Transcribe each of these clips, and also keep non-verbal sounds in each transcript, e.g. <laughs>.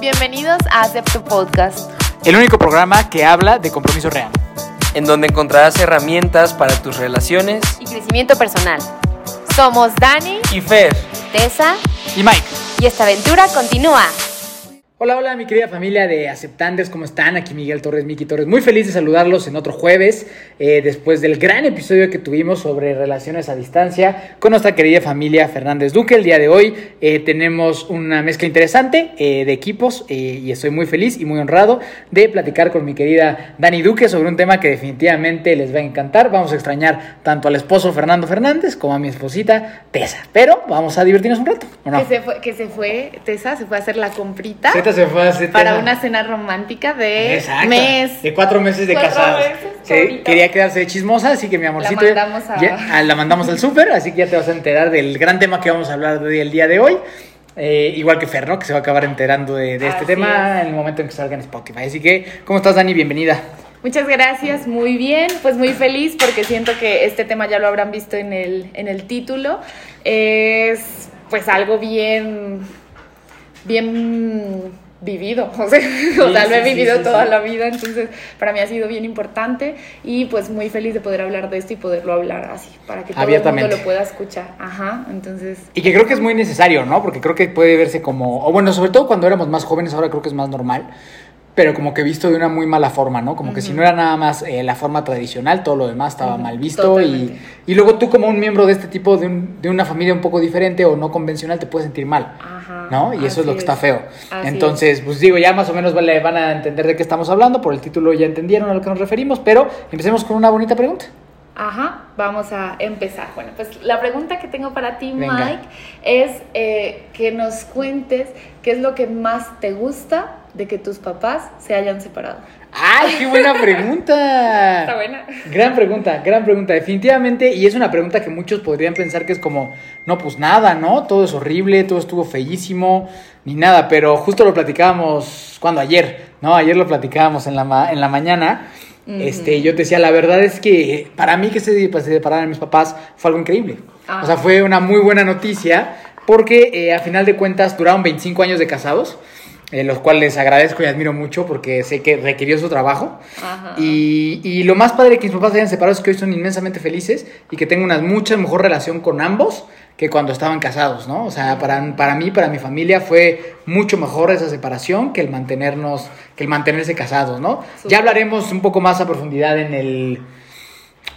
Bienvenidos a Acepto Podcast, el único programa que habla de compromiso real. en donde encontrarás herramientas para tus relaciones y crecimiento personal. Somos Dani, y Fer. Tessa Y Mike. y esta aventura continúa. Hola, hola, mi querida familia de Aceptantes, ¿cómo están? Aquí Miguel Torres, Miki Torres. Muy feliz de saludarlos en otro jueves, eh, después del gran episodio que tuvimos sobre relaciones a distancia con nuestra querida familia Fernández Duque. El día de hoy eh, tenemos una mezcla interesante eh, de equipos y estoy muy feliz y muy honrado de platicar con mi querida Dani Duque sobre un tema que definitivamente les va a encantar. Vamos a extrañar tanto al esposo Fernando Fernández como a mi esposita Tessa, pero vamos a divertirnos un rato, ¿o no? Que se fue, que se fue, Tessa se fue a hacer la comprita Se fue a hacer para una cena romántica de Exacto. mes. De cuatro meses de Cuatro casados. meses, Sí, quería quedarse de chismosa, así que mi amorcito. La mandamos a- ya- ah, la mandamos al súper, así que ya te vas a enterar del gran tema que vamos a hablar el día de hoy. Eh, igual que Fer, ¿no? Que se va a acabar enterando de, de este tema es. en el momento en que salga en Spotify. Así que, ¿cómo estás, Dani? Bienvenida. Muchas gracias, muy bien, pues muy feliz porque siento que este tema ya lo habrán visto en el, en el título. Es pues algo bien, bien vivido, <laughs> o sea, o sea, lo he sí, vivido sí, toda la vida, entonces para mí ha sido bien importante y pues muy feliz de poder hablar de esto y poderlo hablar así, para que todo el mundo lo pueda escuchar. Ajá, entonces... Y que creo que es muy necesario, ¿no? Porque creo que puede verse como, o bueno, sobre todo cuando éramos más jóvenes, ahora creo que es más normal, pero como que visto de una muy mala forma, ¿no? Como que si no era nada más eh, la forma tradicional, todo lo demás estaba mal visto y, y luego tú como un miembro de este tipo, de, un- de una familia un poco diferente o no convencional, te puedes sentir mal. Ajá, ¿No? Y eso es lo que está es. feo. Así Entonces, pues digo, ya más o menos vale- van a entender de qué estamos hablando, por el título ya entendieron a lo que nos referimos, pero empecemos con una bonita pregunta. Ajá, vamos a empezar. Bueno, pues la pregunta que tengo para ti, Venga. Mike, es eh, que nos cuentes qué es lo que más te gusta de que tus papás se hayan separado. ¡Ay, qué buena pregunta! <laughs> Está buena. Gran pregunta, gran pregunta, definitivamente, y es una pregunta que muchos podrían pensar que es como, no, pues nada, ¿no? Todo es horrible, todo estuvo feísimo, ni nada, pero justo lo platicábamos, cuando ayer, ¿no? Ayer lo platicábamos en la, ma- en la mañana, este, yo te decía, la verdad es que para mí que se, pues, se separaran mis papás fue algo increíble, Ah. o sea, fue una muy buena noticia, porque eh, a final de cuentas duraron 25 años de casados, eh, los cuales agradezco y admiro mucho porque sé que requirió su trabajo. Ajá. Y, y lo más padre que mis papás se hayan separado es que hoy son inmensamente felices y que tengo una mucha mejor relación con ambos que cuando estaban casados, ¿no? O sea, para, para mí, para mi familia fue mucho mejor esa separación que el mantenernos, que el mantenerse casados, ¿no? Ya hablaremos un poco más a profundidad en el,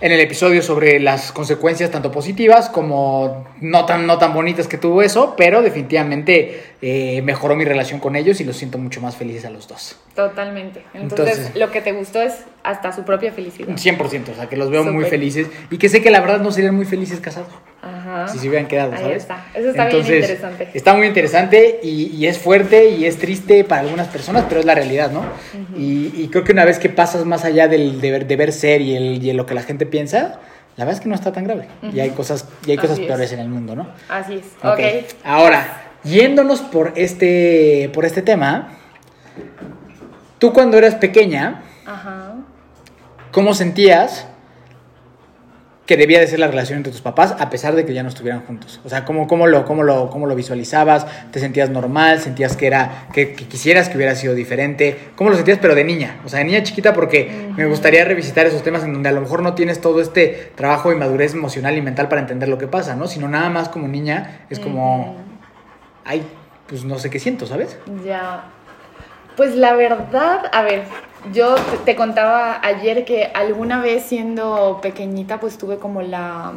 en el episodio sobre las consecuencias tanto positivas como no tan, no tan bonitas que tuvo eso, pero definitivamente eh, mejoró mi relación con ellos y los siento mucho más felices a los dos. Totalmente. Entonces, Entonces- lo que te gustó es hasta su propia felicidad. 100%, o sea, que los veo muy felices y que sé que la verdad no serían muy felices casados Ajá. si se hubieran quedado, Ahí ¿sabes? está. Eso está bien interesante. Está muy interesante y, y es fuerte y es triste para algunas personas, pero es la realidad, ¿no? y, y creo que una vez que pasas más allá del de ver, de ver ser y, el, y lo que la gente piensa, la verdad es que no está tan grave. Y hay cosas, y hay cosas es. peores en el mundo, ¿no? Así es. Ok. ok. Ahora, yéndonos por este, por este tema, tú cuando eras pequeña, Ajá. ¿Cómo sentías que debía de ser la relación entre tus papás a pesar de que ya no estuvieran juntos? O sea, ¿cómo, cómo, lo, cómo, lo, cómo lo visualizabas? ¿Te sentías normal? ¿Sentías que, era, que, que quisieras que hubiera sido diferente? ¿Cómo lo sentías pero de niña? O sea, de niña chiquita porque me gustaría revisitar esos temas en donde a lo mejor no tienes todo este trabajo y madurez emocional y mental para entender lo que pasa, ¿no? Sino nada más como niña es como, ay, pues no sé qué siento, ¿sabes? Ya. Pues la verdad, a ver, yo te, contaba ayer que alguna vez siendo pequeñita pues tuve como la,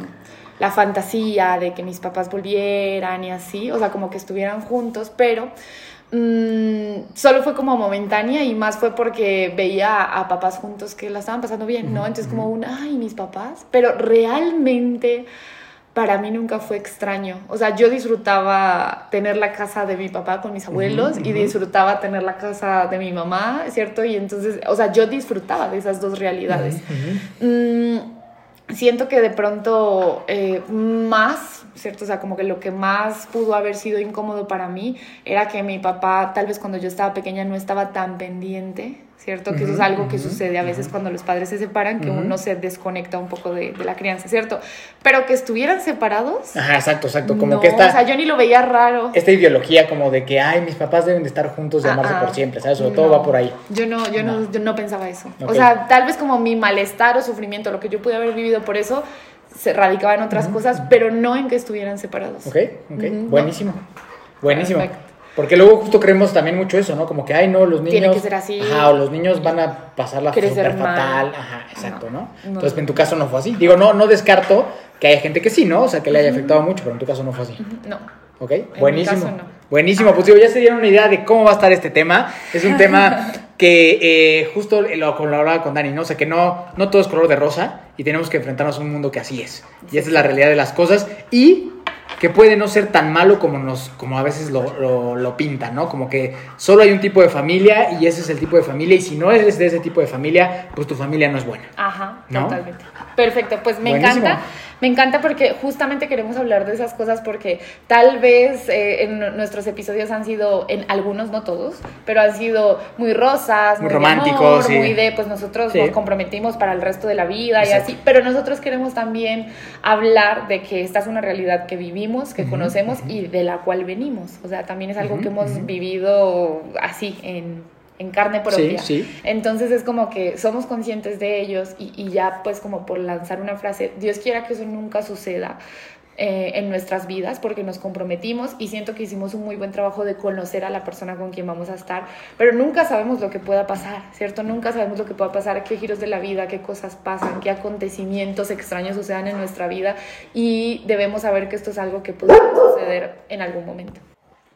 la fantasía de que mis papás volvieran y así, o sea, como que estuvieran juntos, pero mm, solo fue como momentánea y más fue porque veía a, a papás juntos que la estaban pasando bien, ¿no? Entonces como un, ay, mis papás, pero realmente para mí nunca fue extraño. O sea, yo disfrutaba tener la casa de mi papá con mis abuelos y disfrutaba tener la casa de mi mamá, ¿cierto? Y entonces, o sea, yo disfrutaba de esas dos realidades. Mm, siento que de pronto eh, más, ¿cierto? O sea, como que lo que más pudo haber sido incómodo para mí era que mi papá, tal vez cuando yo estaba pequeña, no estaba tan pendiente, ¿cierto? Que eso es algo que sucede a veces cuando los padres se separan, que uno se desconecta un poco de, de, la crianza, ¿cierto? Pero que estuvieran separados. Ajá, exacto, exacto. Como que esta. O sea, yo ni lo veía raro. Esta ideología como de que, ay, mis papás deben de estar juntos y amarse por siempre, ¿sabes? Todo va por ahí. Yo no, yo no, yo no pensaba eso. O sea, tal vez como mi malestar o sufrimiento, lo que yo pude haber vivido por eso, se radicaba en otras cosas, pero no en que estuvieran separados. Ok, ok. Buenísimo. Buenísimo. Perfecto. Porque luego justo creemos también mucho eso, ¿no? Como que, ay, no, los niños... Tiene que ser así. Ajá, o los niños van a pasar la súper fatal. Ajá, exacto, ¿no? Entonces, en tu caso no fue así. Digo, no, no descarto que haya gente que sí, ¿no? O sea, que le haya afectado mucho, pero en tu caso no fue así. No. Ok, buenísimo. Buenísimo, pues digo, ya se dieron una idea de cómo va a estar este tema. Es un tema <laughs> que eh, justo lo, hablaba con Dani, ¿no? O sea, que no, no todo es color de rosa y tenemos que enfrentarnos a un mundo que así es. Y esa es la realidad de las cosas. Y que puede no ser tan malo como, nos, como a veces lo, lo, pintan, ¿no? Como que solo hay un tipo de familia y ese es el tipo de familia y si no eres de ese tipo de familia, pues tu familia no es buena. Ajá, totalmente. Perfecto, pues me encanta. Me encanta porque justamente queremos hablar de esas cosas porque tal vez eh, en nuestros episodios han sido, en algunos, no todos, pero han sido muy rosas, muy, románticos, muy de, pues nosotros nos comprometimos para el resto de la vida y así, pero nosotros queremos también hablar de que esta es una realidad que vivimos, que conocemos y de la cual venimos. O sea, también es algo que hemos vivido así en en carne propia. Sí, sí. Entonces es como que somos conscientes de ellos y, ya pues como por lanzar una frase, Dios quiera que eso nunca suceda. Eh, en nuestras vidas porque nos comprometimos y siento que hicimos un muy buen trabajo de conocer a la persona con quien vamos a estar, pero nunca sabemos lo que pueda pasar, ¿cierto? Nunca sabemos lo que pueda pasar, qué giros de la vida, qué cosas pasan, qué acontecimientos extraños sucedan en nuestra vida y debemos saber que esto es algo que puede suceder en algún momento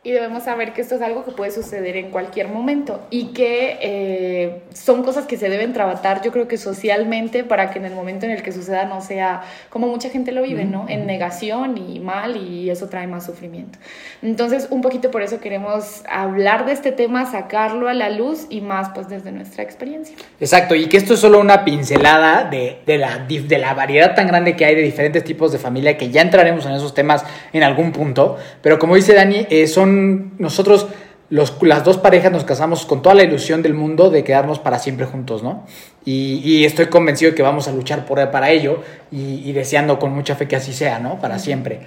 y debemos saber que esto es algo que puede suceder en cualquier momento y que eh, son cosas que se deben trabajar, yo creo que socialmente, para que en el momento en el que suceda no sea como mucha gente lo vive, ¿no? En negación y mal y eso trae más sufrimiento. Entonces, un poquito por eso queremos hablar de este tema, sacarlo a la luz y más pues desde nuestra experiencia. Exacto, y que esto es solo una pincelada de, de, la, de la variedad tan grande que hay de diferentes tipos de familia, que ya entraremos en esos temas en algún punto, pero como dice Dani, eh, son nosotros, las dos parejas nos casamos con toda la ilusión del mundo de quedarnos para siempre juntos, ¿no? Y, estoy convencido de que vamos a luchar por, para ello y, deseando con mucha fe que así sea, ¿no? Para siempre.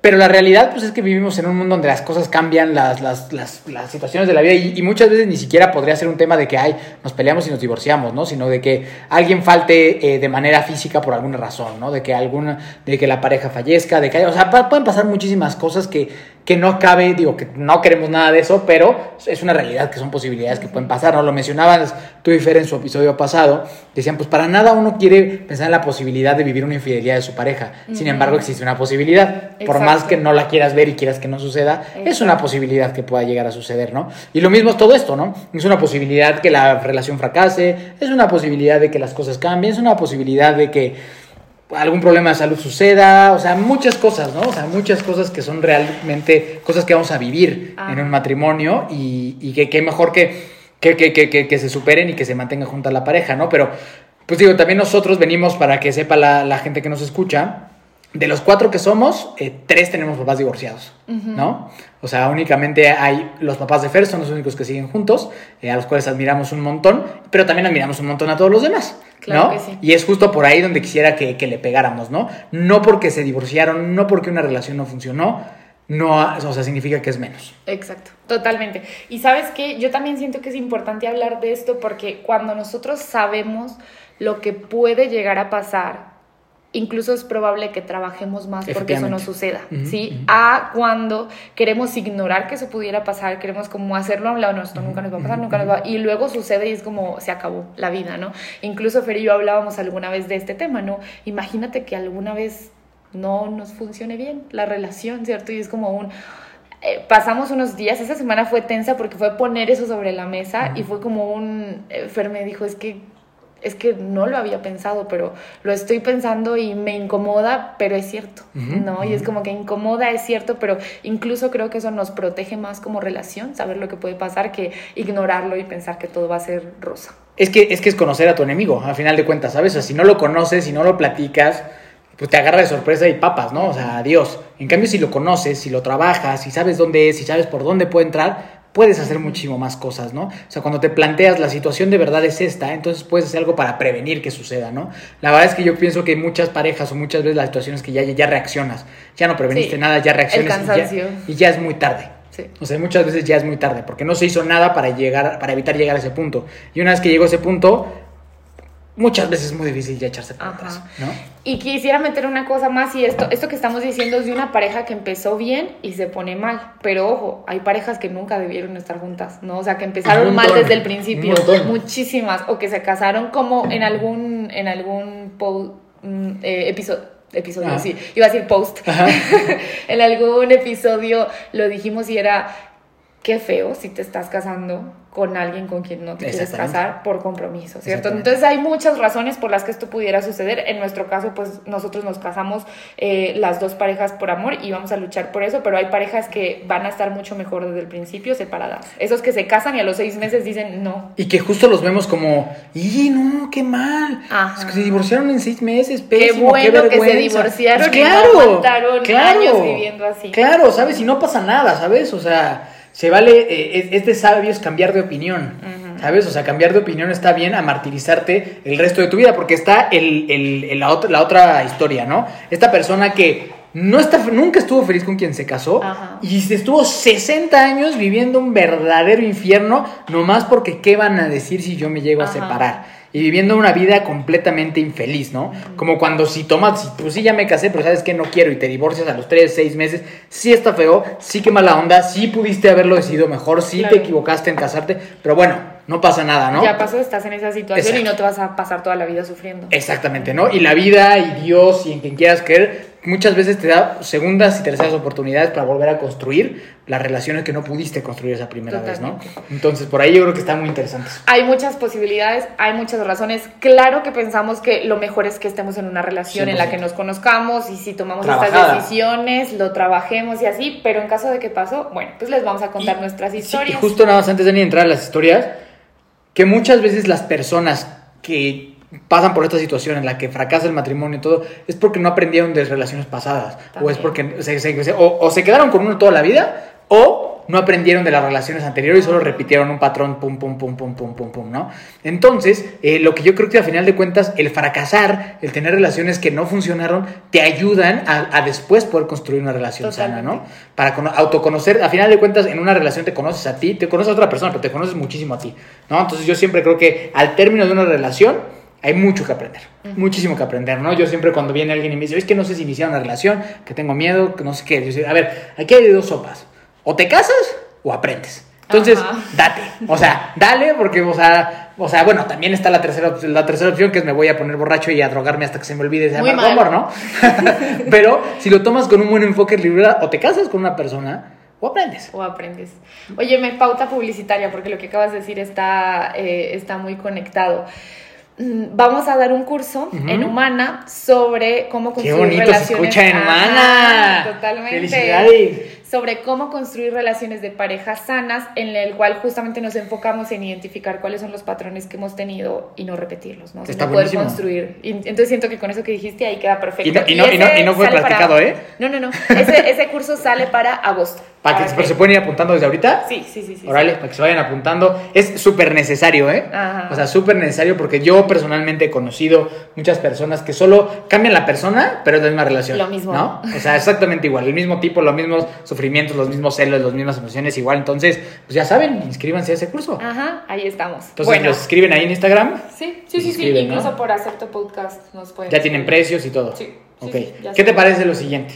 Pero la realidad, pues es que vivimos en un mundo donde las cosas cambian, las, las, las, las situaciones de la vida, y, muchas veces ni siquiera podría ser un tema de que, ay, nos peleamos y nos divorciamos, ¿no? Sino de que alguien falte eh, de manera física por alguna razón, ¿no? De que alguna, de que la pareja fallezca, de que, o sea, pueden pasar muchísimas cosas que, que no cabe, digo que no queremos nada de eso, pero es una realidad que son posibilidades que pueden pasar, ¿no? Lo mencionabas tú y Fer en su episodio pasado, decían, pues para nada uno quiere pensar en la posibilidad de vivir una infidelidad de su pareja, sin embargo existe una posibilidad, por más que no la quieras ver y quieras que no suceda, es una posibilidad que pueda llegar a suceder, ¿no? Y lo mismo es todo esto, ¿no? Es una posibilidad que la relación fracase, es una posibilidad de que las cosas cambien, es una posibilidad de que algún problema de salud suceda, o sea, muchas cosas, ¿no? O sea, muchas cosas que son realmente cosas que vamos a vivir ah. en un matrimonio y, y que, mejor que que, que, que, que, se superen y que se mantenga junta la pareja, ¿no? Pero, pues digo, también nosotros venimos para que sepa la, la gente que nos escucha, de los cuatro que somos, eh, tres tenemos papás divorciados, ¿no? O sea, únicamente hay los papás de Fer, son los únicos que siguen juntos, eh, a los cuales admiramos un montón, pero también admiramos un montón a todos los demás, claro Que sí. Y es justo por ahí donde quisiera que, que, le pegáramos, ¿no? No porque se divorciaron, no porque una relación no funcionó, no, o sea, significa que es menos. Exacto, totalmente. Y sabes que yo también siento que es importante hablar de esto porque cuando nosotros sabemos lo que puede llegar a pasar incluso es probable que trabajemos más porque eso no suceda, ¿sí? A cuando queremos ignorar que eso pudiera pasar, queremos como hacerlo a un lado, no, esto nunca nos va a pasar, nunca nos va y luego sucede y es como se acabó la vida, ¿no? Incluso Fer y yo hablábamos alguna vez de este tema, ¿no? Imagínate que alguna vez no nos funcione bien la relación, ¿cierto? Y es como un... Eh, pasamos unos días, esa semana fue tensa porque fue poner eso sobre la mesa y fue como un... Eh, Fer me dijo, es que es que no lo había pensado, pero lo estoy pensando y me incomoda, pero es cierto, ¿no? Y es como que incomoda, es cierto, pero incluso creo que eso nos protege más como relación, saber lo que puede pasar, que ignorarlo y pensar que todo va a ser rosa. Es que es, que es conocer a tu enemigo, al final de cuentas, ¿sabes? O sea, si no lo conoces, si no lo platicas, pues te agarra de sorpresa y papas, ¿no? O sea, adiós. En cambio, si lo conoces, si lo trabajas, si sabes dónde es, si sabes por dónde puede entrar, puedes hacer muchísimo más cosas, ¿no? O sea, cuando te planteas la situación de verdad es esta, entonces puedes hacer algo para prevenir que suceda, ¿no? La verdad es que yo pienso que muchas parejas o muchas veces la situación es que ya, ya reaccionas, ya no preveniste Sí, nada, ya reaccionas el y ya, y ya es muy tarde. Sí. O sea, muchas veces ya es muy tarde, porque no se hizo nada para llegar, para evitar llegar a ese punto. Y una vez que llegó a ese punto, muchas veces es muy difícil ya echarse para atrás, ¿no? Y quisiera meter una cosa más y esto, esto que estamos diciendo es de una pareja que empezó bien y se pone mal. Pero ojo, hay parejas que nunca debieron estar juntas, ¿no? O sea, que empezaron mal desde el principio. Muchísimas. O que se casaron como en algún, en algún mm, eh, episodio. Episodio, Ajá. sí, iba a decir post. <laughs> En algún episodio lo dijimos y era qué feo si te estás casando con alguien con quien no te quieres casar por compromiso, ¿cierto? Entonces hay muchas razones por las que esto pudiera suceder. En nuestro caso, pues nosotros nos casamos eh, las dos parejas por amor y vamos a luchar por eso, pero hay parejas que van a estar mucho mejor desde el principio separadas. Esos que se casan y a los seis meses dicen no. Y que justo los vemos como, ¡y no, qué mal! Ajá. Es que se divorciaron en seis meses, Qué pésimo, qué, bueno que se vergüenza. divorciaron Pues y no claro, aguantaron claro, años viviendo así. Claro, ¿sabes? Y no pasa nada, ¿sabes? O sea, se vale, eh, es, es de sabios cambiar de opinión, ¿sabes? O sea, cambiar de opinión está bien a martirizarte el resto de tu vida, porque está el, el- el- la, otra, la otra historia, ¿no? Esta persona que no está, nunca estuvo feliz con quien se casó Ajá. y se estuvo 60 años viviendo un verdadero infierno, nomás porque qué van a decir si yo me llego a separar. Y viviendo una vida completamente infeliz, ¿no? Como cuando si tomas, si, pues sí ya me casé, pero sabes que no quiero y te divorcias a los 3, 6 meses, sí está feo, sí que mala onda, sí pudiste haberlo decidido mejor, sí Claro. te equivocaste en casarte, pero bueno, no pasa nada, ¿no? Ya pasó, estás en esa situación y no te vas a pasar toda la vida sufriendo. Exactamente, ¿no? Y la vida y Dios y en quien quieras creer, muchas veces te da segundas y terceras oportunidades para volver a construir las relaciones que no pudiste construir esa primera vez, ¿no? Entonces, por ahí yo creo que está muy interesante. Hay muchas posibilidades, hay muchas razones. Claro que pensamos que lo mejor es que estemos en una relación en la 100%. que nos conozcamos y si tomamos Trabajada. estas decisiones, lo trabajemos y así, pero en caso de que pasó, bueno, pues les vamos a contar Y- nuestras sí, historias. y justo nada más antes de ni entrar a las historias, que muchas veces las personas que pasan por esta situación en la que fracasa el matrimonio y todo, es porque no aprendieron de relaciones pasadas, o es porque se, se- se- o, o se quedaron con uno toda la vida, o no aprendieron de las relaciones anteriores y solo repitieron un patrón, pum, pum, pum, pum, pum, pum, pum, ¿no? Entonces, eh, lo que yo creo que al final de cuentas, el fracasar, el tener relaciones que no funcionaron, te ayudan a, a después poder construir una relación sana, ¿no? Para cono- autoconocer, a final de cuentas, en una relación te conoces a ti, te conoces a otra persona, pero te conoces muchísimo a ti, ¿no? Entonces yo siempre creo que al término de una relación hay mucho que aprender, muchísimo que aprender, ¿no? Yo siempre cuando viene alguien y me dice, es que no sé si iniciar una relación, que tengo miedo, que no sé qué, yo digo, a ver, aquí hay dos sopas, o te casas o aprendes. Entonces, Ajá. date, o sea, dale, porque, o sea, o sea, bueno, también está la tercera, la tercera opción, que es me voy a poner borracho y a drogarme hasta que se me olvide ese amargo amor, ¿no? <laughs> Pero si lo tomas con un buen enfoque libre, o te casas con una persona, o aprendes. O aprendes. Oye, me pauta publicitaria, porque lo que acabas de decir está, eh, está muy conectado. Mm, Vamos a dar un curso en Humana sobre cómo Qué construir bonito se escucha en Humana. Totalmente. Felicidades. Sobre cómo construir relaciones de parejas sanas, en el cual justamente nos enfocamos en identificar cuáles son los patrones que hemos tenido y no repetirlos, ¿no? Está poder construir. Y entonces siento que con eso que dijiste ahí queda perfecto. Y no- y no- y no- ese y no fue para- practicado, ¿eh? No, no, no. Ese, ese curso sale para agosto. Para que, pero se pueden ir apuntando desde ahorita. Sí, sí, sí. sí. para que se vayan apuntando. Es súper necesario, ¿eh? Ajá. O sea, súper necesario porque yo personalmente he conocido muchas personas que solo cambian la persona, pero es la misma relación. Lo mismo. ¿No? O sea, exactamente igual. El mismo tipo, los mismos sufrimientos, los mismos celos, las mismas emociones, igual. Entonces, pues ya saben, inscríbanse a ese curso. Ajá, ahí estamos. Entonces, bueno, los escriben ahí en Instagram. sí, sí, sí, sí. Incluso por Acepto Podcast nos pueden. Ya tienen precios y todo. Sí, sí, Ok. sí, ¿Qué te parece lo siguiente?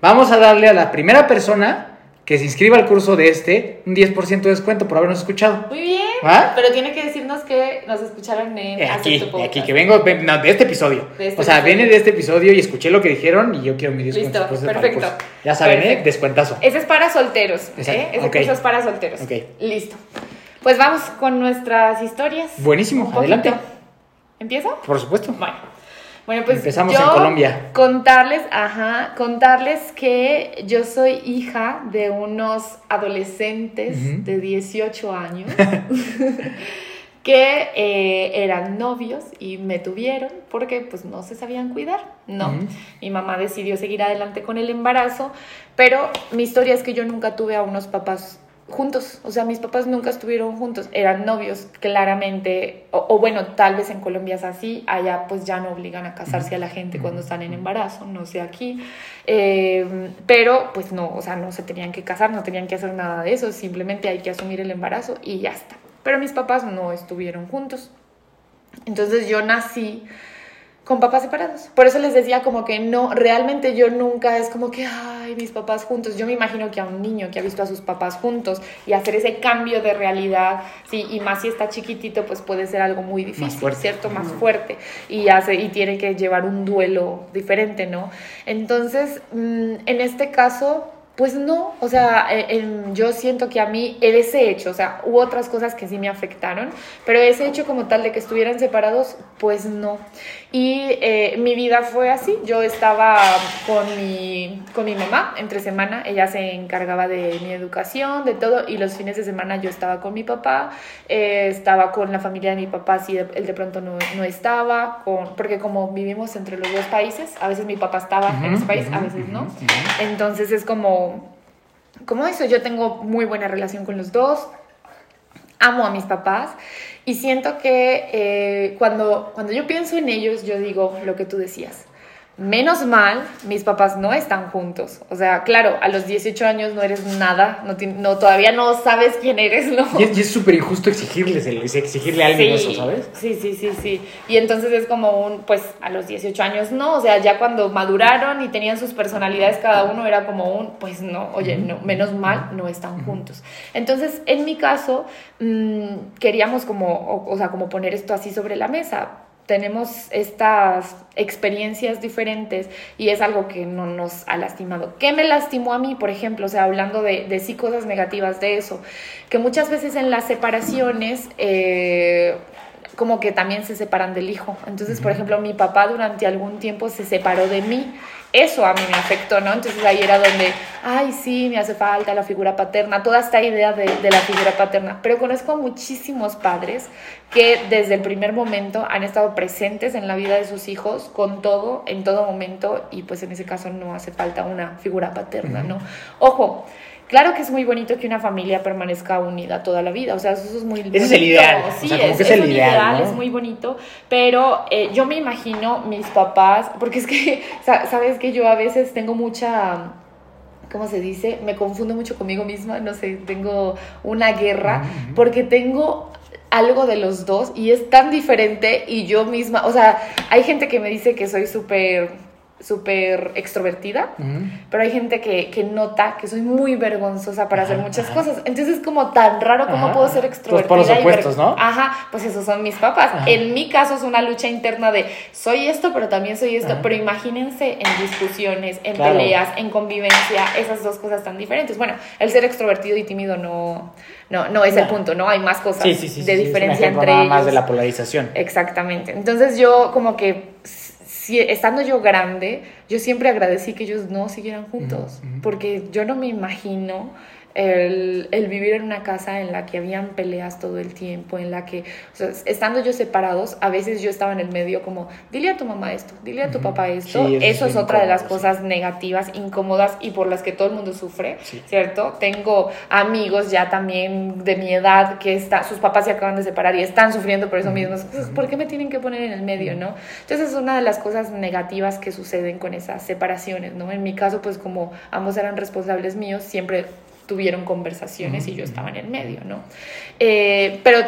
Vamos a darle a la primera persona que se inscriba al curso de este un 10% de descuento por habernos escuchado. Muy bien. ¿Va? Pero tiene que decirnos que nos escucharon en Eh, aquí, Acepto Podcast. aquí, que vengo ven- no, de este episodio. De este o sea, episodio. viene de este episodio y escuché lo que dijeron y yo quiero mi descuento. Listo, perfecto. Ya saben, ¿eh? Descuentazo. Ese es para solteros. ¿eh? Ese curso es para solteros. Ok. Listo. Pues vamos con nuestras historias. Buenísimo, adelante. ¿Empiezo? Por supuesto. Bueno. Bueno, pues Empezamos yo en Colombia. Contarles, ajá, contarles que yo soy hija de unos adolescentes de 18 años <laughs> <laughs> que eh, eran novios y me tuvieron porque pues no se sabían cuidar, no. Mi mamá decidió seguir adelante con el embarazo, pero mi historia es que yo nunca tuve a unos papás juntos, o sea, mis papás nunca estuvieron juntos, eran novios, claramente, o, bueno, tal vez en Colombia es así, allá pues ya no obligan a casarse a la gente cuando están en embarazo, no sé aquí, eh, pero pues no, o sea, no se tenían que casar, no tenían que hacer nada de eso, simplemente hay que asumir el embarazo y ya está. Pero mis papás no estuvieron juntos. Entonces yo nací con papás separados. Por eso les decía como que no, realmente yo nunca es como que, ay, mis papás juntos. Yo me imagino que a un niño que ha visto a sus papás juntos y hacer ese cambio de realidad, sí, y más si está chiquitito, pues puede ser algo muy difícil, ¿cierto? Más fuerte. Y, hace, y tiene que llevar un duelo diferente, ¿no? Entonces, mm, en este caso, pues no, o sea, eh, yo siento que a mí ese hecho, o sea, hubo otras cosas que sí me afectaron, pero ese hecho como tal de que estuvieran separados, pues no. Y eh, mi vida fue así, yo estaba con mi, con mi mamá entre semana, ella se encargaba de mi educación, de todo, y los fines de semana yo estaba con mi papá, eh, estaba con la familia de mi papá, si él de pronto no, no, estaba, con, porque como vivimos entre los dos países, a veces mi papá estaba en ese país, a veces no, entonces es como como, eso, yo tengo muy buena relación con los dos, amo a mis papás y siento que eh, cuando, cuando yo pienso en ellos, yo digo lo que tú decías. Menos mal, mis papás no están juntos. O sea, claro, a los 18 años no eres nada, no, no todavía no sabes quién eres, ¿no? Y es súper injusto exigirles, exigirle a alguien eso, ¿sabes? Sí, sí, sí, sí. Y entonces es como un, pues a los 18 años no, o sea, ya cuando maduraron y tenían sus personalidades cada uno era como un, pues no, oye, no, menos mal, no están juntos. Entonces, en mi caso, mmm, queríamos como, o, o sea, como poner esto así sobre la mesa tenemos estas experiencias diferentes y es algo que no nos ha lastimado. ¿Qué me lastimó a mí, por ejemplo? O sea, hablando de, de sí cosas negativas de eso, que muchas veces en las separaciones... Eh, como que también se separan del hijo. Entonces, por ejemplo, mi papá durante algún tiempo se separó de mí eso a mí me afectó, ¿no? Entonces ahí era donde, ay, sí, me hace falta la figura paterna, toda esta idea de, de, la figura paterna. Pero conozco a muchísimos padres que desde el primer momento han estado presentes en la vida de sus hijos con todo, en todo momento, y pues en ese caso no hace falta una figura paterna, ¿no? Ojo, Claro que es muy bonito que una familia permanezca unida toda la vida, o sea, eso es muy Ese es el ideal. Sí, es, es, el ideal, ¿no? es muy bonito, pero eh, yo me imagino mis papás, porque es que, <laughs> sabes que yo a veces tengo mucha... ¿Cómo se dice? Me confundo mucho conmigo misma, no sé, tengo una guerra, porque tengo algo de los dos y es tan diferente y yo misma, o sea, hay gente que me dice que soy súper súper extrovertida, pero hay gente que, que, nota que soy muy vergonzosa para hacer muchas cosas. Entonces es como tan raro cómo puedo ser extrovertida. Por los opuestos, ¿no? Ajá, pues esos son mis papás. En mi caso es una lucha interna de soy esto, pero también soy esto. Pero imagínense en discusiones, en claro. peleas, en convivencia, esas dos cosas tan diferentes. Bueno, el ser extrovertido y tímido no, no, no es no. el punto, ¿no? Hay más cosas sí, sí, sí, de diferencia entre nada ellos. más de la polarización. Exactamente. Entonces yo como que si, estando yo grande, yo siempre agradecí que ellos no siguieran juntos, uh -huh. porque yo no me imagino el, el, vivir en una casa en la que habían peleas todo el tiempo, en la que, o sea, estando yo separados, a veces yo estaba en el medio como, dile a tu mamá esto, dile a tu uh -huh. papá esto, sí, eso, eso es otra de las cosas negativas, incómodas y por las que todo el mundo sufre, sí. ¿cierto? Tengo amigos ya también de mi edad que está, sus papás se acaban de separar y están sufriendo por eso uh -huh. mismo, ¿por qué me tienen que poner en el medio, no? Entonces es una de las cosas negativas que suceden con esas separaciones, ¿no? En mi caso, pues como ambos eran responsables míos, siempre tuvieron conversaciones uh -huh. y yo estaba en el medio, ¿no? Eh, pero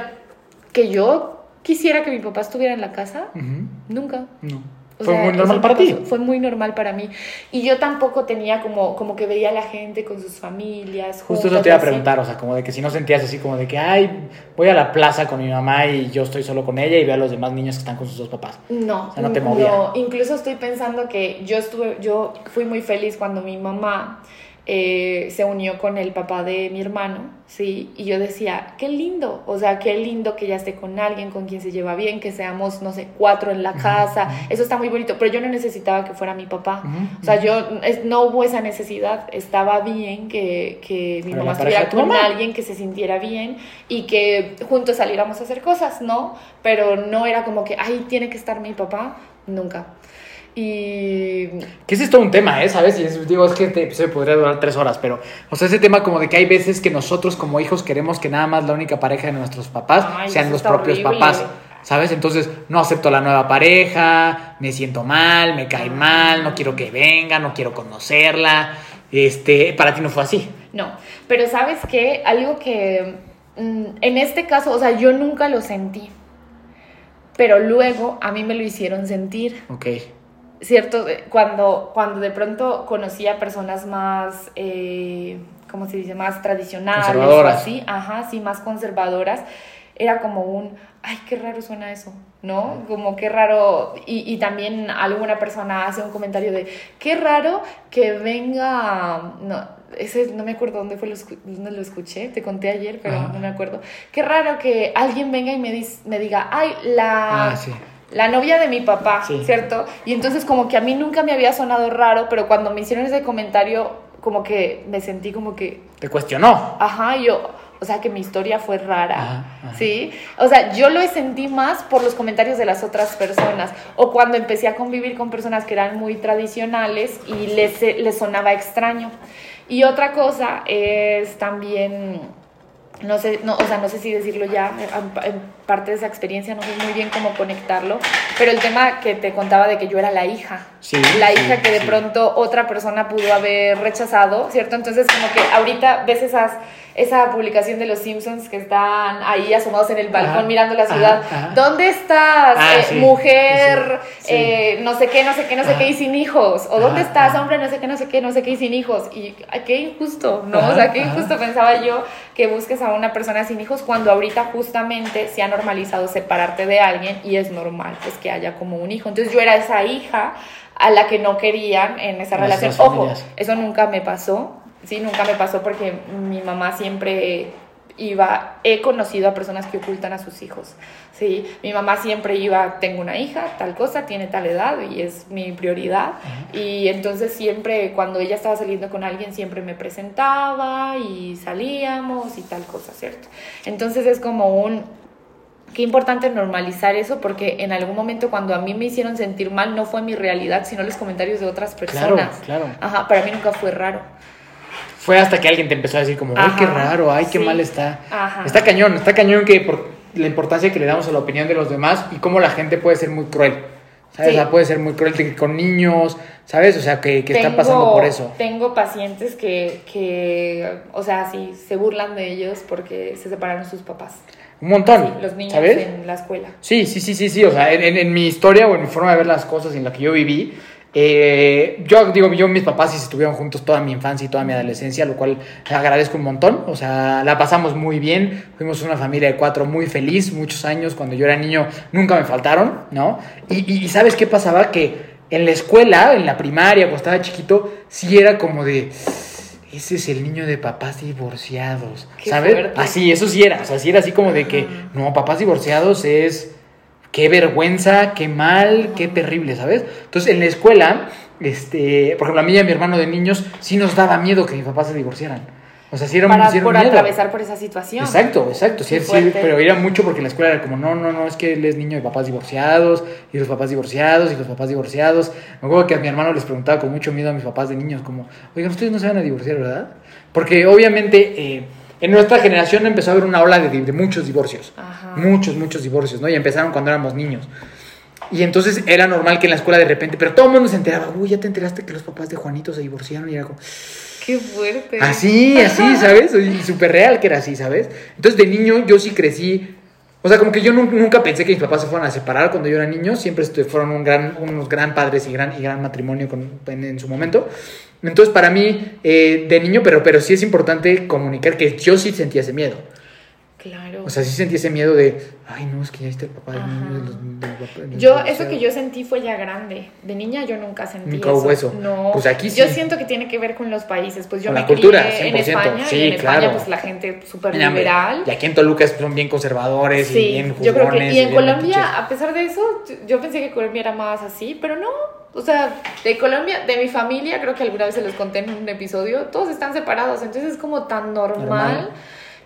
que yo quisiera que mi papá estuviera en la casa, uh -huh. nunca. No. O fue sea, muy normal para ti. Fue muy normal para mí. Y yo tampoco tenía como, como que veía a la gente con sus familias. Justo eso te iba a preguntar, o sea, como de que si no sentías así como de que, ay, voy a la plaza con mi mamá y yo estoy solo con ella y veo a los demás niños que están con sus dos papás. No, o sea, no te movía. No, incluso estoy pensando que yo estuve, yo fui muy feliz cuando mi mamá eh, se unió con el papá de mi hermano, ¿sí? Y yo decía, qué lindo, o sea, qué lindo que ella esté con alguien con quien se lleva bien, que seamos, no sé, cuatro en la casa, eso está muy bonito, pero yo no necesitaba que fuera mi papá, o sea, yo, es, no hubo esa necesidad, estaba bien que, que mi pero mamá estuviera con mamá. alguien que se sintiera bien y que juntos saliéramos a hacer cosas, ¿no? Pero no era como que, ay, tiene que estar mi papá, nunca. Y Que ese es todo un tema, ¿eh? ¿Sabes? Y es- digo, es que este episodio podría durar tres horas, pero, o sea, ese tema como de que hay veces que nosotros como hijos queremos que nada más la única pareja de nuestros papás Ay, sean los propios horrible. papás, ¿sabes? Entonces, no acepto la nueva pareja, me siento mal, me cae mal, no quiero que venga, no quiero conocerla. Este, para ti no fue así. no, pero sabes qué, algo que mm, en este caso, o sea, yo nunca lo sentí, pero luego a mí me lo hicieron sentir. Ok. Cierto, eh, cuando, cuando de pronto conocí a personas más, eh, ¿cómo se dice? Más tradicionales o así, ajá, sí, más conservadoras, era como un, ay, qué raro suena eso, ¿no? Como qué raro, y, y también alguna persona hace un comentario de, qué raro que venga, no, ese no me acuerdo dónde fue, lo, dónde lo escuché, te conté ayer, pero Ajá. no me acuerdo, qué raro que alguien venga y me, dis- me diga, ay, la Ah, sí. La novia de mi papá, Sí. ¿cierto? Y entonces como que a mí nunca me había sonado raro, pero cuando me hicieron ese comentario, como que me sentí como que, Te cuestionó. ajá, yo, o sea, que mi historia fue rara, Ajá, ajá. ¿sí? O sea, yo lo sentí más por los comentarios de las otras personas, o cuando empecé a convivir con personas que eran muy tradicionales y les, les sonaba extraño. Y otra cosa es también no sé, no, o sea, no sé si decirlo ya, en, parte de esa experiencia, no sé muy bien cómo conectarlo, pero el tema que te contaba de que yo era la hija, Sí, la sí, hija que de sí. pronto otra persona pudo haber rechazado, ¿cierto? Entonces como que ahorita ves esas, esa publicación de los Simpsons que están ahí asomados en el balcón Ajá, mirando la ciudad, ajá. ¿dónde estás, Ah, eh, sí, mujer, sí, sí. eh, no sé qué, no sé qué, no sé qué y sin hijos? ¿O dónde estás, hombre, no sé qué, no sé qué, no sé qué y sin hijos? Y ay, qué injusto, ¿no? O sea, qué injusto pensaba yo que busques a una persona sin hijos cuando ahorita justamente se ha normalizado separarte de alguien y es normal pues que haya como un hijo. Entonces yo era esa hija a la que no querían en esa relación. Ojo, eso nunca me pasó, sí, nunca me pasó porque mi mamá siempre iba, he conocido a personas que ocultan a sus hijos, sí, mi mamá siempre iba, tengo una hija, tal cosa, tiene tal edad y es mi prioridad y entonces siempre cuando ella estaba saliendo con alguien siempre me presentaba y salíamos y tal cosa, ¿cierto? Entonces es como un, Qué importante normalizar eso porque en algún momento cuando a mí me hicieron sentir mal no fue mi realidad, sino los comentarios de otras Claro, personas. claro. Ajá, para mí nunca fue raro. Fue hasta que alguien te empezó a decir como, ay, qué raro, ay, qué sí. mal está. Ajá. Está cañón, está cañón que por la importancia que le damos a la opinión de los demás y cómo la gente puede ser muy cruel. ¿Sabes? Sí. O sea, puede ser muy cruel con niños, ¿sabes? O sea, que, que está Tengo- pasando por eso. Tengo pacientes que, que, o sea, sí, se burlan de ellos porque se separaron sus papás. Un montón, Sí, los niños ¿sabes? en la escuela. Sí, sí, sí, sí, sí. O sea, en, en- mi historia o en mi forma de ver las cosas en la que yo viví, eh, yo digo, yo mis papás sí estuvieron juntos toda mi infancia y toda mi adolescencia, lo cual agradezco un montón. O sea, la pasamos muy bien. Fuimos una familia de cuatro muy feliz, muchos años. Cuando yo era niño nunca me faltaron, ¿no? Y, y- y ¿sabes qué pasaba? Que en la escuela, en la primaria, cuando estaba chiquito, sí era como de... Ese es el niño de papás divorciados, Qué ¿sabes? fuerte. Así, eso sí era, o sea, sí era así como de que, no, papás divorciados es qué vergüenza, qué mal, qué terrible, ¿sabes? Entonces, en la escuela, este, por ejemplo, a mí y a mi hermano de niños, sí nos daba miedo que mis papás se divorciaran. O sea, sí era Para, sí era por miedo. atravesar por esa situación. Exacto, exacto, sí, sí, pero era mucho porque en la escuela era como, no, no, no, es que él es niño de papás divorciados, y los papás divorciados, y los papás divorciados. Me acuerdo que a mi hermano les preguntaba con mucho miedo a mis papás de niños, como, oigan, ustedes no se van a divorciar, ¿verdad? Porque obviamente eh, en nuestra generación empezó a haber una ola de, de muchos divorcios, Ajá. muchos, muchos divorcios, ¿no? Y empezaron cuando éramos niños. Y entonces era normal que en la escuela de repente, pero todo el mundo se enteraba, uy, ya te enteraste que los papás de Juanito se divorciaron, y era como, Qué fuerte. Así, así, <laughs> ¿sabes? Y súper real que era así, ¿sabes? Entonces de niño yo sí crecí. O sea, como que yo nun- nunca pensé que mis papás se fueran a separar cuando yo era niño. Siempre fueron un gran, unos gran padres y gran, y gran matrimonio con- en, en su momento. Entonces, para mí, eh, de niño, pero, pero sí es importante comunicar que yo sí sentía ese miedo. Claro. O sea, sí sentí ese miedo de, ay, no, es que ya está el papá Ajá. niño. de papá- del Yo, divorciado". eso que yo sentí fue ya grande. De niña yo nunca sentí Nunca hubo eso. eso. No. Pues aquí Yo sí. siento que tiene que ver con los países. Pues yo Con me la cultura, crié en 100%. España Sí, y en España claro. pues la gente súper Y, liberal. Y aquí en Toluca son bien conservadores y Sí, bien yo creo que y en bien Colombia, metiches. a pesar de eso, yo pensé que Colombia era más así, pero no. O sea, de Colombia, de mi familia, creo que alguna vez se los conté en un episodio, todos están separados, entonces es como tan normal, Normal.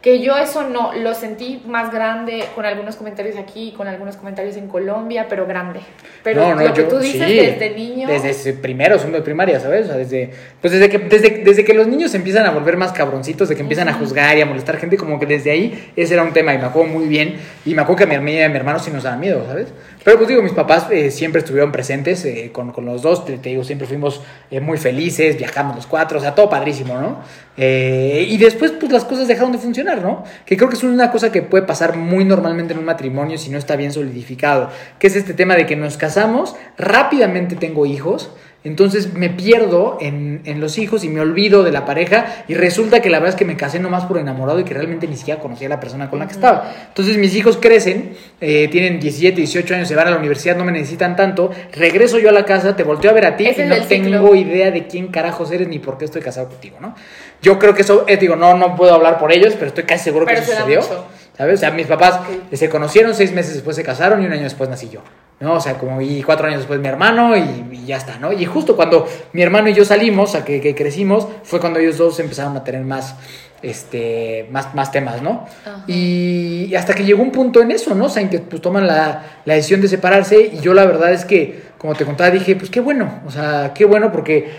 Que yo eso no, lo sentí más grande con algunos comentarios aquí, con algunos comentarios en Colombia, pero grande. Pero No, no, lo que yo- tú dices sí, desde niño. Desde primero, segundo de primaria, ¿sabes? O sea, desde, pues desde que, desde, desde que los niños se empiezan a volver más cabroncitos, de que empiezan a juzgar y a molestar gente, como que desde ahí ese era un tema y me acuerdo muy bien. Y me acuerdo que a mi hermana y a mi hermano sí nos daban miedo, ¿sabes? Pero pues digo, mis papás eh, siempre estuvieron presentes eh, con, con los dos, te, te digo, siempre fuimos eh, muy felices, viajamos los cuatro, o sea, todo padrísimo, ¿no? Eh, y después, pues las cosas dejaron de funcionar, ¿no? Que creo que es una cosa que puede pasar muy normalmente en un matrimonio si no está bien solidificado, que es este tema de que nos casamos, rápidamente tengo hijos, entonces me pierdo en, en los hijos y me olvido de la pareja y resulta que la verdad es que me casé nomás por enamorado y que realmente ni siquiera conocía a la persona con la que estaba. Entonces mis hijos crecen, eh, tienen 17, 18 años, se van a la universidad, no me necesitan tanto, regreso yo a la casa, te volteo a ver a ti y no tengo idea de quién carajos eres ni por qué estoy casado contigo, ¿no? Yo creo que eso, eh, digo, no, no puedo hablar por ellos, pero estoy casi seguro que Pero eso se da sucedió. mucho. ¿Sabes? O sea, mis papás se conocieron, seis meses después se casaron y un año después nací yo. ¿no? O sea, como y cuatro años después mi hermano y, y ya está, ¿no? Y justo cuando mi hermano y yo salimos, o sea, que, que crecimos, fue cuando ellos dos empezaron a tener más, este, más, más temas, ¿no? Ajá. Y hasta que llegó un punto en eso, ¿no? O sea, en que pues toman la, la decisión de separarse y yo la verdad es que, como te contaba, dije, pues qué bueno, o sea, qué bueno porque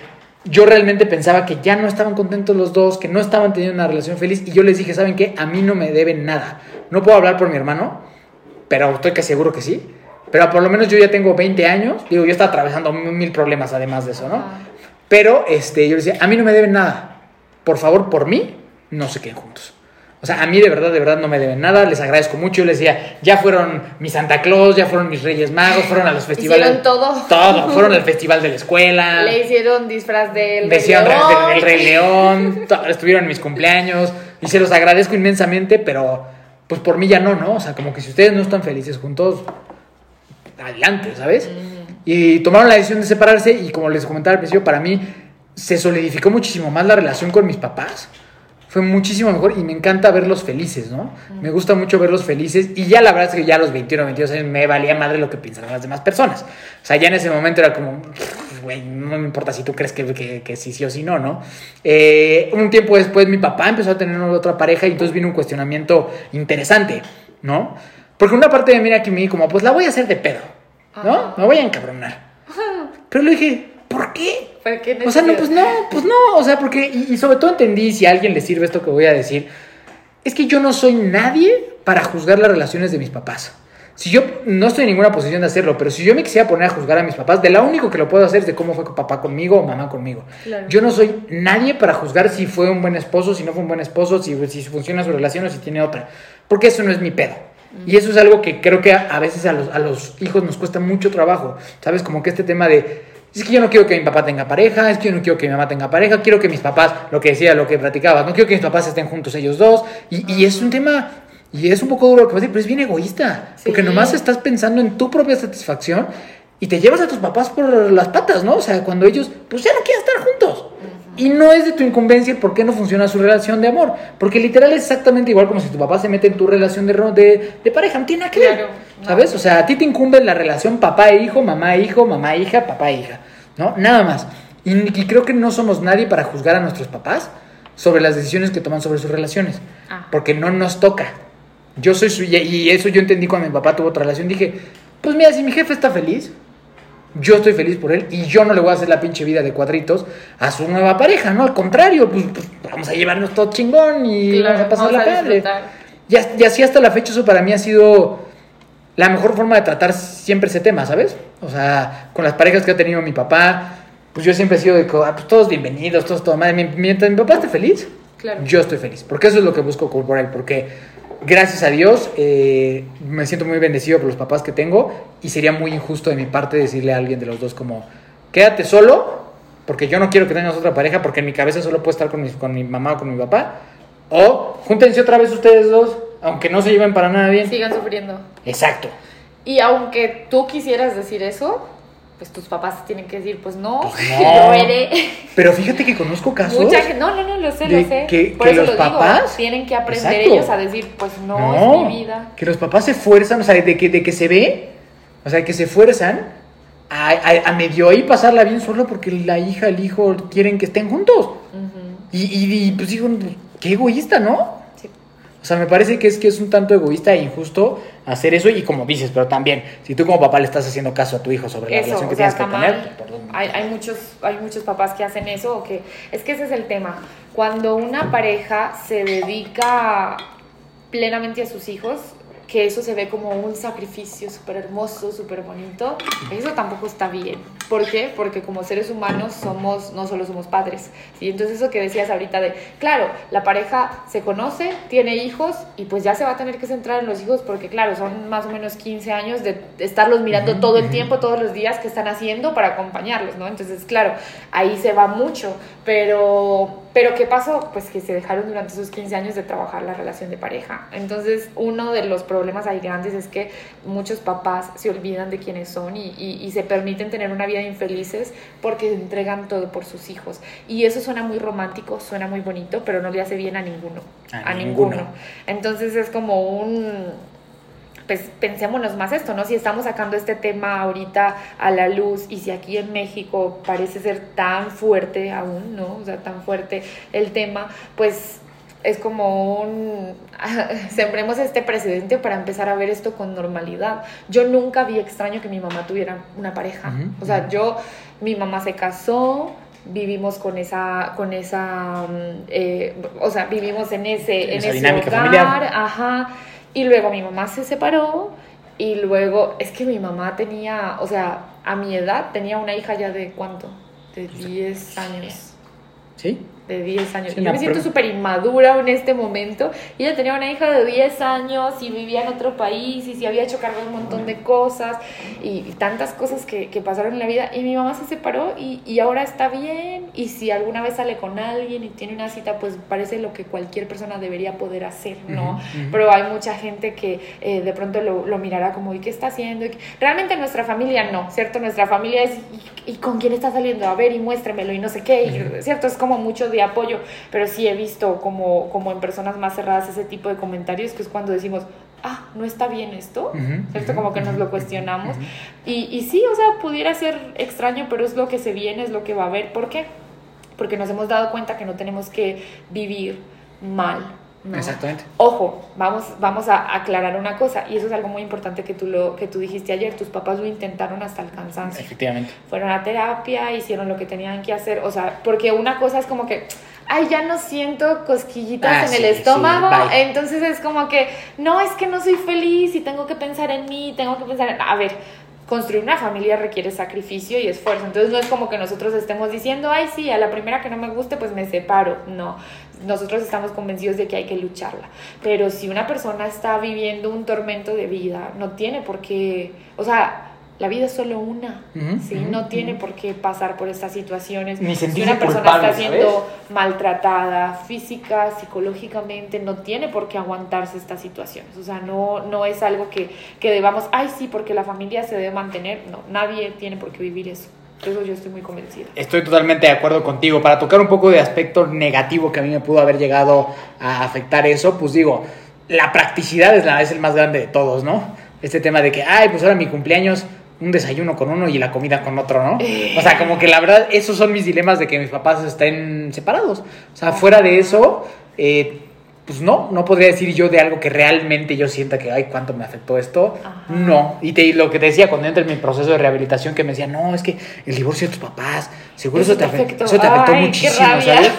yo realmente pensaba que ya no estaban contentos los dos, que no estaban teniendo una relación feliz y yo les dije, ¿saben qué? A mí no me deben nada. No puedo hablar por mi hermano, pero estoy casi seguro que sí. Pero por lo menos yo ya tengo 20 años, digo, yo estaba atravesando mil problemas además de eso, ¿no? Pero este, yo les decía, a mí no me deben nada. Por favor, por mí, no se queden juntos. O sea, a mí de verdad, de verdad no me deben nada. Les agradezco mucho. Yo les decía, ya fueron mi Santa Claus, ya fueron mis Reyes Magos, fueron a los festivales. Hicieron todo. Todo. <laughs> Fueron al festival de la escuela. Le hicieron disfraz del Rey re- León. del, del Rey León. <laughs> Estuvieron en mis cumpleaños. Y se los agradezco inmensamente, pero pues por mí ya no, ¿no? O sea, como que si ustedes no están felices juntos, adelante, ¿sabes? Y tomaron la decisión de separarse y como les comentaba al principio, para mí se solidificó muchísimo más la relación con mis papás. Fue muchísimo mejor y me encanta verlos felices, ¿no? Me gusta mucho verlos felices y ya la verdad es que ya a los 21 o 22 años me valía madre lo que pensaban las demás personas. O sea, ya en ese momento era como, "Pff, güey, no me importa si tú crees que, que, que sí, sí o sí no, ¿no? Eh, un tiempo después mi papá empezó a tener otra pareja y entonces vino un cuestionamiento interesante, ¿no? Porque una parte de mí era que me como, pues la voy a hacer de pedo, ¿no? Me voy a encabronar. <laughs> Pero le dije, ¿por qué? ¿Por qué O sea, no, pues no, pues no, o sea, porque, y, y sobre todo entendí, si a alguien le sirve esto que voy a decir, es que yo no soy nadie para juzgar las relaciones de mis papás. Si yo no estoy en ninguna posición de hacerlo, pero si yo me quisiera poner a juzgar a mis papás, de la único que lo puedo hacer es de cómo fue papá conmigo o mamá conmigo. Claro. Yo no soy nadie para juzgar si fue un buen esposo, si no fue un buen esposo, si, si funciona su relación o si tiene otra. Porque eso no es mi pedo. Y eso es algo que creo que a, a veces a los, a los hijos nos cuesta mucho trabajo. ¿Sabes? Como que este tema de, es que yo no quiero que mi papá tenga pareja, es que yo no quiero que mi mamá tenga pareja, quiero que mis papás, lo que decía, lo que platicabas, no quiero que mis papás estén juntos ellos dos. Y, y es un tema, y es un poco duro lo que vas a decir, pero es bien egoísta. Sí. Porque nomás estás pensando en tu propia satisfacción y te llevas a tus papás por las patas, ¿no? O sea, cuando ellos, pues ya no quieren estar juntos. Y no es de tu incumbencia el por qué no funciona su relación de amor. Porque literal es exactamente igual como si tu papá se mete en tu relación de, de, de pareja. No tiene nada que ver. Claro. No. ¿Sabes? O sea, a ti te incumbe la relación papá e hijo, mamá e hijo, mamá e hija, papá e hija. ¿No? Nada más. Y, y creo que no somos nadie para juzgar a nuestros papás sobre las decisiones que toman sobre sus relaciones. Ah. Porque no nos toca. Yo soy su... Y eso yo entendí cuando mi papá tuvo otra relación. Dije, pues mira, si mi jefe está feliz, yo estoy feliz por él y yo no le voy a hacer la pinche vida de cuadritos a su nueva pareja, ¿no? Al contrario, pues, pues, vamos a llevarnos todo chingón y Claro, vamos a pasar la a padre. Y, as- y así hasta la fecha eso para mí ha sido la mejor forma de tratar siempre ese tema, ¿sabes? O sea, con las parejas que ha tenido mi papá, pues yo siempre he sido de ah, pues todos bienvenidos, todos todo madre. Mientras mi papá esté feliz, Claro. yo estoy feliz. Porque eso es lo que busco por él. Porque gracias a Dios eh, me siento muy bendecido por los papás que tengo. Y sería muy injusto de mi parte decirle a alguien de los dos como, quédate solo, porque yo no quiero que tengas otra pareja, porque en mi cabeza solo puedo estar con mi, con mi mamá o con mi papá. O júntense otra vez ustedes dos, aunque no se lleven para nada bien. Sigan sufriendo. Exacto. Y aunque tú quisieras decir eso, pues tus papás tienen que decir, pues no, Pues <laughs> no. Pero fíjate que conozco casos. Mucha no, no, no, lo sé, lo sé. que- Por que eso los lo papás- digo. Tienen que aprender Exacto. ellos a decir, pues no, es mi vida. Que los papás se fuerzan, o sea, de que, de que se ve, o sea, que se fuerzan a, a- a medio ahí pasarla bien solo porque la hija, el hijo quieren que estén juntos. Ujú, Y, y, y, pues digo, qué egoísta, ¿no? O sea, me parece que es que es un tanto egoísta e injusto hacer eso y como dices, pero también, si tú como papá le estás haciendo caso a tu hijo sobre la Eso, relación que sea, tienes que tener, perdón. Hay, hay muchos, hay muchos papás que hacen eso, o que es que ese es el tema. Cuando una pareja se dedica plenamente a sus hijos, que eso se ve como un sacrificio súper hermoso, súper bonito, eso tampoco está bien. ¿Por qué? Porque como seres humanos somos, no solo somos padres. ¿sí? Entonces eso que decías ahorita de, claro, la pareja se conoce, tiene hijos y pues ya se va a tener que centrar en los hijos porque claro, son más o menos 15 años de estarlos mirando todo el tiempo, todos los días que están haciendo para acompañarlos, ¿no? Entonces, claro, ahí se va mucho, pero, pero ¿qué pasó? Pues que se dejaron durante esos 15 años de trabajar la relación de pareja. Entonces, uno de los problemas ahí grandes es que muchos papás se olvidan de quiénes son y, y- y se permiten tener una vida infelices porque entregan todo por sus hijos. Y eso suena muy romántico, suena muy bonito, pero no le hace bien a ninguno. A A, ninguno. ninguno. Entonces es como un pues pensémonos más esto, ¿no? Si estamos sacando este tema ahorita a la luz y si aquí en México parece ser tan fuerte aún, ¿no? O sea, tan fuerte el tema, pues es como un... <laughs> Sembremos este precedente para empezar a ver esto con normalidad. Yo nunca vi extraño que mi mamá tuviera una pareja. O sea, yo, mi mamá se casó, vivimos con esa, con esa, mm, eh, o sea, vivimos en ese, En en esa ese hogar, familiar. ajá. Y luego mi mamá se separó y luego, es que mi mamá tenía, o sea, a mi edad tenía una hija ya de cuánto? De 10 años. ¿Sí? De 10 años. Sí, yo me siento súper inmadura en este momento. Y ella tenía una hija de 10 años y vivía en otro país y se había hecho cargo de un montón de cosas y, y tantas cosas que, que pasaron en la vida. Y mi mamá se separó y, y ahora está bien. Y si alguna vez sale con alguien y tiene una cita, pues parece lo que cualquier persona debería poder hacer, ¿no? Ujú, ujú. Pero hay mucha gente que eh, de pronto lo, lo mirará como, ¿y qué está haciendo? Y Realmente nuestra familia no, ¿cierto? Nuestra familia es, ¿y, y con quién está saliendo? A ver, y muéstremelo, y no sé qué, y, ¿cierto? Es como mucho de apoyo, pero sí he visto como, como en personas más cerradas ese tipo de comentarios, que es cuando decimos, ah, ¿no está bien esto? Ujú, ¿Cierto? Como que nos lo cuestionamos. Y, y sí, o sea, pudiera ser extraño, pero es lo que se viene, es lo que va a haber. ¿Por qué? Porque nos hemos dado cuenta que no tenemos que vivir mal. ¿No? Exactamente. Ojo, vamos, vamos a aclarar una cosa, y eso es algo muy importante que tú, lo, que tú dijiste ayer, tus papás lo intentaron hasta el cansancio. Efectivamente. Fueron a terapia, hicieron lo que tenían que hacer, o sea, porque una cosa es como que, ay, ya no siento cosquillitas Ah, en sí, el estómago, sí, entonces es como que, no, es que no soy feliz y tengo que pensar en mí, tengo que pensar en, a ver, construir una familia requiere sacrificio y esfuerzo. Entonces no es como que nosotros estemos diciendo, ay, sí, a la primera que no me guste, pues me separo. No, nosotros estamos convencidos de que hay que lucharla. Pero si una persona está viviendo un tormento de vida, no tiene por qué, o sea, la vida es solo una, ¿sí? No tiene por qué pasar por estas situaciones. Ni si una persona culpable, está siendo ¿sabes? maltratada física, psicológicamente, no tiene por qué aguantarse estas situaciones. O sea, no, no es algo que, que debamos, ay, sí, porque la familia se debe mantener. No, nadie tiene por qué vivir eso. Eso yo estoy muy convencida. Estoy totalmente de acuerdo contigo. Para tocar un poco de aspecto negativo que a mí me pudo haber llegado a afectar eso, pues digo, la practicidad es, la, es el más grande de todos, ¿no? Este tema de que, ay, pues ahora mi cumpleaños, un desayuno con uno y la comida con otro, ¿no? O sea, como que la verdad, esos son mis dilemas de que mis papás estén separados. O sea, fuera de eso, eh, pues no, no podría decir yo de algo que realmente yo sienta que, ay, cuánto me afectó esto. Ajá. No. Y te, lo que te decía cuando entré en mi proceso de rehabilitación, que me decía, no, es que el divorcio de tus papás, seguro eso, Eso te, afectó, eso te afectó Ay, muchísimo. ¿sabes?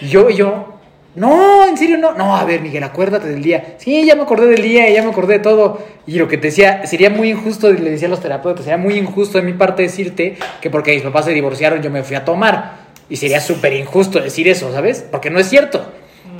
Y yo, yo, no, en serio, no. No, a ver, Miguel, acuérdate del día. Sí, ya me acordé del día, ya me acordé de todo. Y lo que te decía, sería muy injusto, le decía a los terapeutas, sería muy injusto de mi parte decirte que porque mis papás se divorciaron yo me fui a tomar. Y sería súper injusto decir eso, ¿sabes? Porque no es cierto.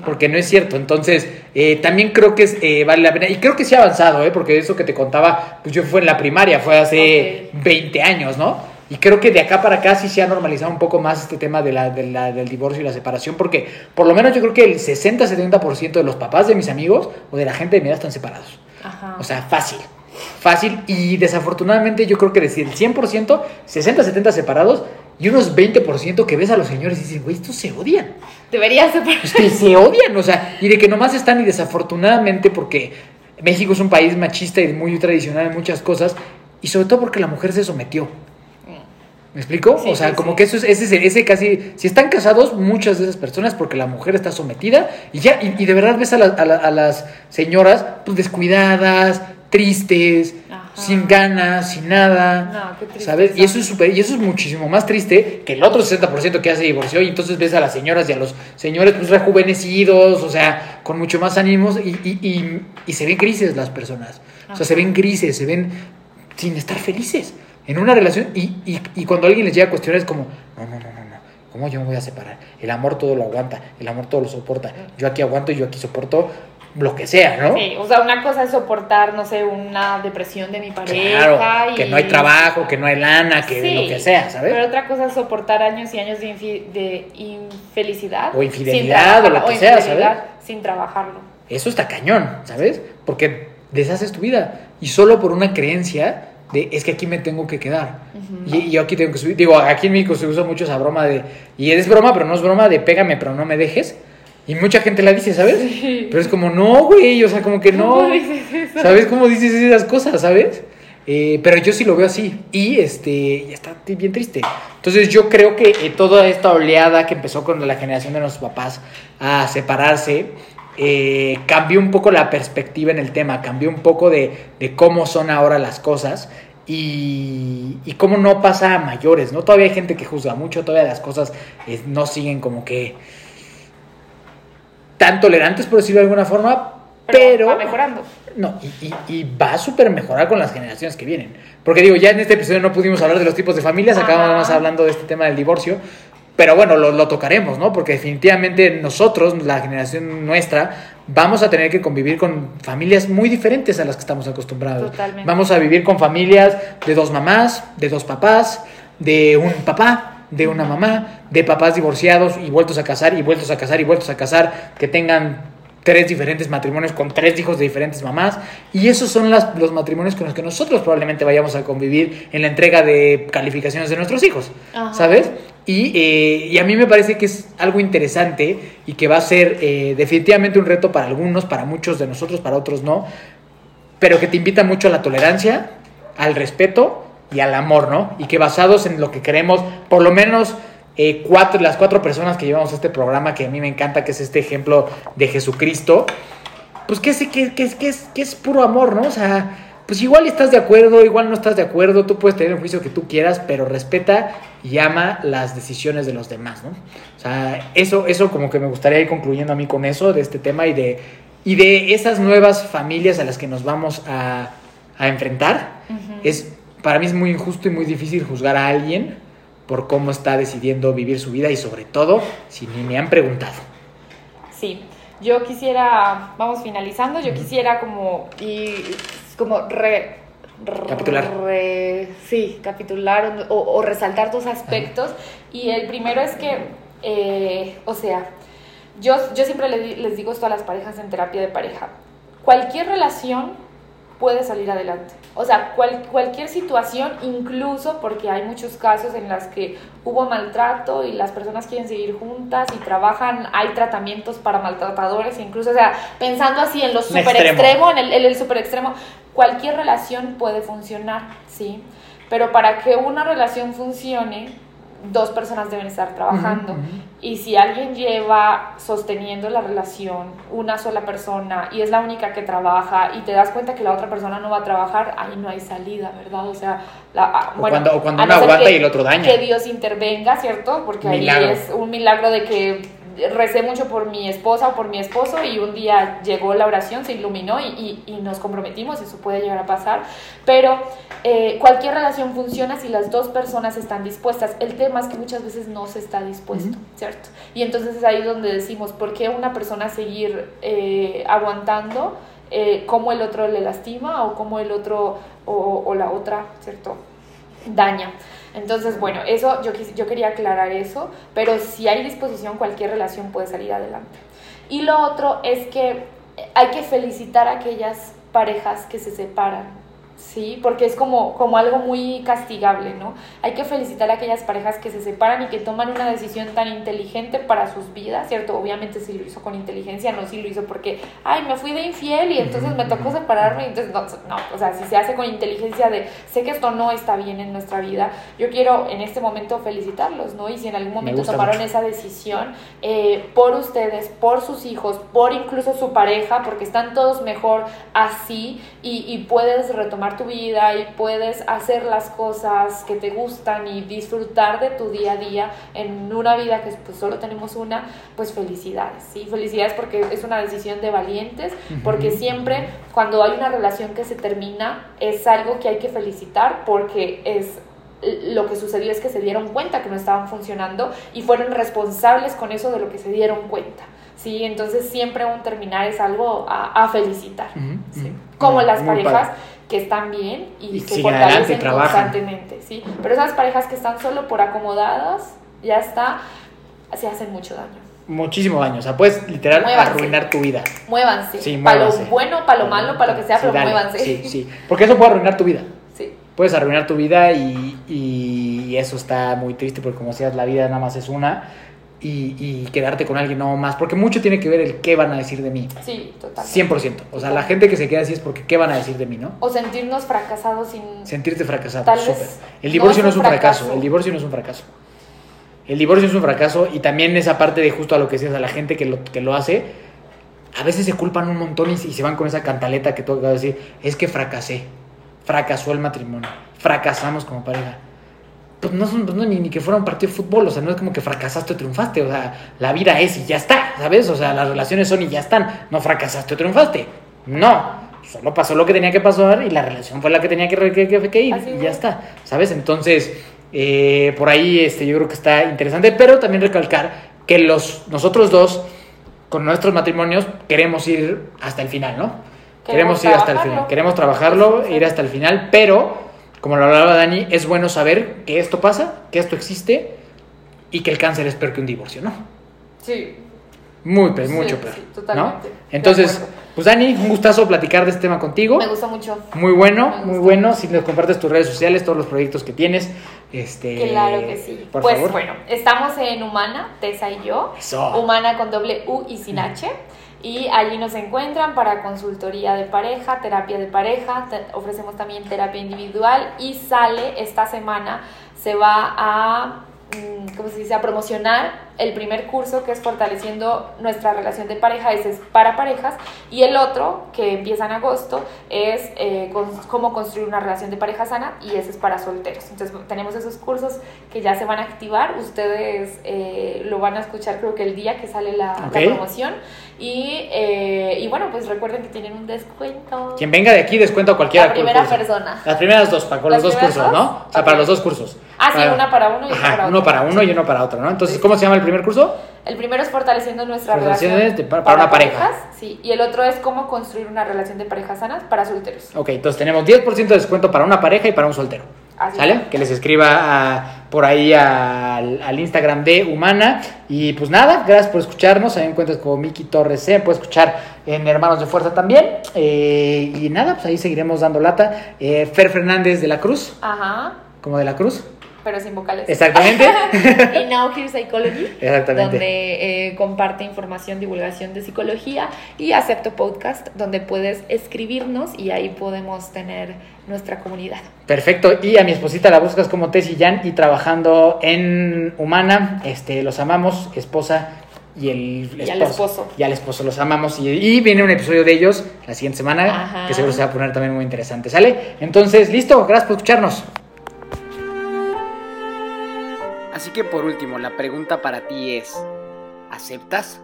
Porque no es cierto. Entonces, eh, también creo que es, eh, vale la pena. Y creo que sí ha avanzado, ¿eh? Porque eso que te contaba, pues yo fue en la primaria, fue hace Ok. 20 años, ¿no? Y creo que de acá para acá sí se ha normalizado un poco más este tema de la, de la- del divorcio y la separación, porque por lo menos yo creo que el 60-70% de los papás de mis amigos o de la gente de mi edad están separados. Ajá. O sea, fácil. Fácil. Y desafortunadamente yo creo que decir el 100%, 60-70 separados y unos 20% que ves a los señores y dices, güey, estos se odian. Debería separar. Es que se odian, o sea, y de que nomás están y desafortunadamente porque México es un país machista y muy tradicional en muchas cosas, y sobre todo porque la mujer se sometió. ¿Me explico? Sí, o sea, sí, como sí. que eso es ese, ese casi. Si están casados, muchas de esas personas, porque la mujer está sometida, y ya, y, y de verdad ves a, la- a la- a las señoras, pues descuidadas, tristes, Ajá. sin ganas, sin nada. No, qué tristeza. ¿Sabes? Y eso es súper, y eso es muchísimo más triste que el otro 60% que ya se divorció, y entonces ves a las señoras y a los señores, pues rejuvenecidos, o sea, con mucho más ánimos, y, y, y, y se ven grises las personas. O sea, se ven grises, se ven sin estar felices en una relación y, y, y cuando alguien les llega a cuestionar es como, no, no, no, no, no, ¿cómo yo me voy a separar? El amor todo lo aguanta, el amor todo lo soporta, yo aquí aguanto y yo aquí soporto lo que sea, ¿no? Sí, o sea, una cosa es soportar, no sé, una depresión de mi pareja. Claro, que y- no hay trabajo, que no hay lana, que Sí, lo que sea, ¿sabes? Pero otra cosa es soportar años y años de, infi- de infelicidad. O infidelidad, o lo que o sea, ¿sabes? Sin trabajarlo. Eso está cañón, ¿sabes? Porque deshaces tu vida y solo por una creencia de es que aquí me tengo que quedar y, y yo aquí tengo que subir. Digo, aquí en México se usa mucho esa broma de, y es broma, pero no es broma de pégame, pero no me dejes. Y mucha gente la dice, ¿sabes? Pero es como, no, güey, o sea, como que no. ¿Cómo dices eso? ¿Sabes cómo dices esas cosas, sabes? Eh, pero yo sí lo veo así. Y este, y está bien triste. Entonces yo creo que eh, toda esta oleada que empezó con la generación de nuestros papás a separarse, eh, cambió un poco la perspectiva en el tema, cambió un poco de, de cómo son ahora las cosas. Y, y cómo no pasa a mayores, ¿no? Todavía hay gente que juzga mucho, todavía las cosas eh, no siguen como que tan tolerantes, por decirlo de alguna forma, pero... va mejorando. No, y, y- y va a súper mejorar con las generaciones que vienen. Porque digo, ya en este episodio no pudimos hablar de los tipos de familias, acabamos hablando de este tema del divorcio. Pero bueno, lo, lo tocaremos, ¿no? Porque definitivamente nosotros, la generación nuestra, vamos a tener que convivir con familias muy diferentes a las que estamos acostumbrados. Totalmente. Vamos a vivir con familias de dos mamás, de dos papás, de un papá, de una mamá, de papás divorciados y vueltos a casar y vueltos a casar y vueltos a casar, que tengan tres diferentes matrimonios con tres hijos de diferentes mamás. Y esos son las- los matrimonios con los que nosotros probablemente vayamos a convivir en la entrega de calificaciones de nuestros hijos, Ajá. ¿sabes? Y, eh, y a mí me parece que es algo interesante y que va a ser eh, definitivamente un reto para algunos, para muchos de nosotros, para otros no, pero que te invita mucho a la tolerancia, al respeto y al amor, ¿no? Y que basados en lo que queremos, por lo menos eh, cuatro, las cuatro personas que llevamos a este programa, que a mí me encanta, que es este ejemplo de Jesucristo, pues que es, que, que es, que es puro amor, ¿no? O sea, pues igual estás de acuerdo, igual no estás de acuerdo, tú puedes tener el juicio que tú quieras, pero respeta y ama las decisiones de los demás, ¿no? O sea, eso, eso como que me gustaría ir concluyendo a mí con eso, de este tema y de, y de esas nuevas familias a las que nos vamos a, a enfrentar. Es, para mí es muy injusto y muy difícil juzgar a alguien por cómo está decidiendo vivir su vida y sobre todo si ni me han preguntado. Sí, yo quisiera, vamos finalizando, yo quisiera como y como re, Capitular. re- sí, capitular o, o resaltar dos aspectos. Y el primero es que, eh, o sea, yo, yo siempre le di- les digo esto a las parejas en terapia de pareja, cualquier relación puede salir adelante. O sea, cual- cualquier situación, incluso porque hay muchos casos en los que hubo maltrato y las personas quieren seguir juntas y trabajan, hay tratamientos para maltratadores, incluso, o sea, pensando así en lo Un super extremo. extremo, en el, en el super extremo, cualquier relación puede funcionar, ¿sí? Pero para que una relación funcione, dos personas deben estar trabajando. Y si alguien lleva sosteniendo la relación una sola persona y es la única que trabaja y te das cuenta que la otra persona no va a trabajar, ahí no hay salida, ¿verdad? O sea, la, ah, O bueno, cuando- o cuando a uno aguanta que- y el otro daña. Que Dios intervenga, ¿cierto? Porque Milagro. ahí es un milagro de que recé mucho por mi esposa o por mi esposo y un día llegó la oración, se iluminó y, y- y nos comprometimos, eso puede llegar a pasar, pero eh, cualquier relación funciona si las dos personas están dispuestas. El tema es que muchas veces no se está dispuesto, ¿cierto? Y entonces es ahí donde decimos, ¿por qué una persona seguir eh, aguantando eh, cómo el otro le lastima o cómo el otro o, o la otra, ¿cierto? daña. Entonces, bueno, eso yo, yo quería aclarar eso, pero si hay disposición, cualquier relación puede salir adelante. Y lo otro es que hay que felicitar a aquellas parejas que se separan, ¿sí? Porque es como, como algo muy castigable, ¿no? Hay que felicitar a aquellas parejas que se separan y que toman una decisión tan inteligente para sus vidas, ¿cierto? Obviamente si lo hizo con inteligencia, no si lo hizo porque, ay, me fui de infiel y entonces me tocó separarme, entonces no, no, o sea, si se hace con inteligencia de, sé que esto no está bien en nuestra vida, yo quiero en este momento felicitarlos, ¿no? Y si en algún momento tomaron esa decisión eh, por ustedes, por sus hijos, por incluso su pareja, porque están todos mejor así y, y puedes retomar tu vida y puedes hacer las cosas que te gustan y disfrutar de tu día a día en una vida que pues solo tenemos una, pues felicidades, ¿sí? Felicidades porque es una decisión de valientes, porque siempre cuando hay una relación que se termina es algo que hay que felicitar porque es lo que sucedió es que se dieron cuenta que no estaban funcionando y fueron responsables con eso de lo que se dieron cuenta. ¿sí? Entonces siempre un terminar es algo a, felicitar. Como las parejas que están bien y, se fortalecen constantemente, ¿sí? Pero esas parejas que están solo por acomodadas, ya está, se hacen mucho daño. Muchísimo daño, o sea, puedes literal arruinar tu vida. Muévanse. Sí, Para lo bueno, para lo malo, para lo que sea, pero muévanse. Sí, sí, porque eso puede arruinar tu vida. Sí. Puedes arruinar tu vida y, y eso está muy triste porque como decías, la vida nada más es una y, quedarte con alguien no más, porque mucho tiene que ver el qué van a decir de mí. Sí, total. 100%. O sea, la gente que se queda así es porque qué van a decir de mí, ¿no? O sentirnos fracasados sin... Sentirte fracasado, súper. El divorcio no es un fracaso. el divorcio no es un fracaso. El divorcio es un fracaso y también esa parte de justo a lo que decías, a la gente que lo, que lo hace, a veces se culpan un montón y, se van con esa cantaleta que tú acabas de decir, es que fracasé, fracasó el matrimonio, fracasamos como pareja pues no, son, pues ni, ni, que fuera un partido de fútbol, o sea, no es como que fracasaste o triunfaste, o sea, la vida es y ya está, ¿sabes? O sea, las relaciones son y ya están, no fracasaste o triunfaste, no, solo pasó lo que tenía que pasar y la relación fue la que tenía que, que, ir y ya está, ¿sabes? Entonces, eh, por ahí este, yo creo que está interesante, pero también recalcar que los, nosotros dos, con nuestros matrimonios, queremos ir hasta el final, ¿no? Queremos, queremos ir hasta el final, queremos trabajarlo, ir hasta el final, pero como lo hablaba Dani, es bueno saber que esto pasa, que esto existe y que el cáncer es peor que un divorcio, ¿no? Sí. Muy, pues, mucho peor. Sí, totalmente. Pues Dani, un gustazo platicar de este tema contigo. Me gusta mucho. Muy bueno, muy bueno. Si nos compartes tus redes sociales, todos los proyectos que tienes. Este, claro que sí. pues bueno, estamos en Humana, Tessa y yo. Eso. Humana con doble U y sin H y allí nos encuentran para consultoría de pareja, terapia de pareja, ofrecemos también terapia individual y sale esta semana, se va a, mm, ¿cómo se dice?, a promocionar el primer curso que es fortaleciendo nuestra relación de pareja, ese es para parejas, y el otro que empieza en agosto es eh, cómo construir una relación de pareja sana y ese es para solteros. Entonces tenemos esos cursos que ya se van a activar, ustedes eh, lo van a escuchar creo que el día que sale la, promoción y, eh, y, bueno, pues recuerden que tienen un descuento. Quien venga de aquí descuenta cualquiera. La primera persona. Las primeras dos, para con los dos cursos, ¿no? O sea, para los dos cursos. Ah, sí, una para uno y uno para otro. Uno para uno y uno para otro, ¿no? Entonces, ¿cómo se llama el primer curso? El primero es fortaleciendo nuestra relación para, para, una pareja. sí, y el otro es cómo construir una relación de pareja sanas para solteros. Ok, entonces tenemos 10% de descuento para una pareja y para un soltero. ¿Sale? Que les escriba por ahí al, Instagram de Humana. Y pues nada, gracias por escucharnos. Ahí encuentras como Miki Torres C. Puedes escuchar en Hermanos de Fuerza también. Eh, y nada, pues ahí seguiremos dando lata. Eh, Fer Fernández de la Cruz. Ajá. Como de la Cruz pero sin vocales. Exactamente. <laughs> y Now Here Psychology, Exactamente. donde eh, comparte información, divulgación de psicología y Acepto Podcast, donde puedes escribirnos y ahí podemos tener nuestra comunidad. Perfecto. Y a mi esposita la buscas como Tessy Jan y trabajando en Humana, este, los amamos, esposa y el esposo. Y al esposo. Y al esposo, los amamos. Y, viene un episodio de ellos la siguiente semana, que seguro se va a poner también muy interesante. ¿Sale? Entonces, listo. Gracias por escucharnos. Así que por último, la pregunta para ti es, ¿aceptas?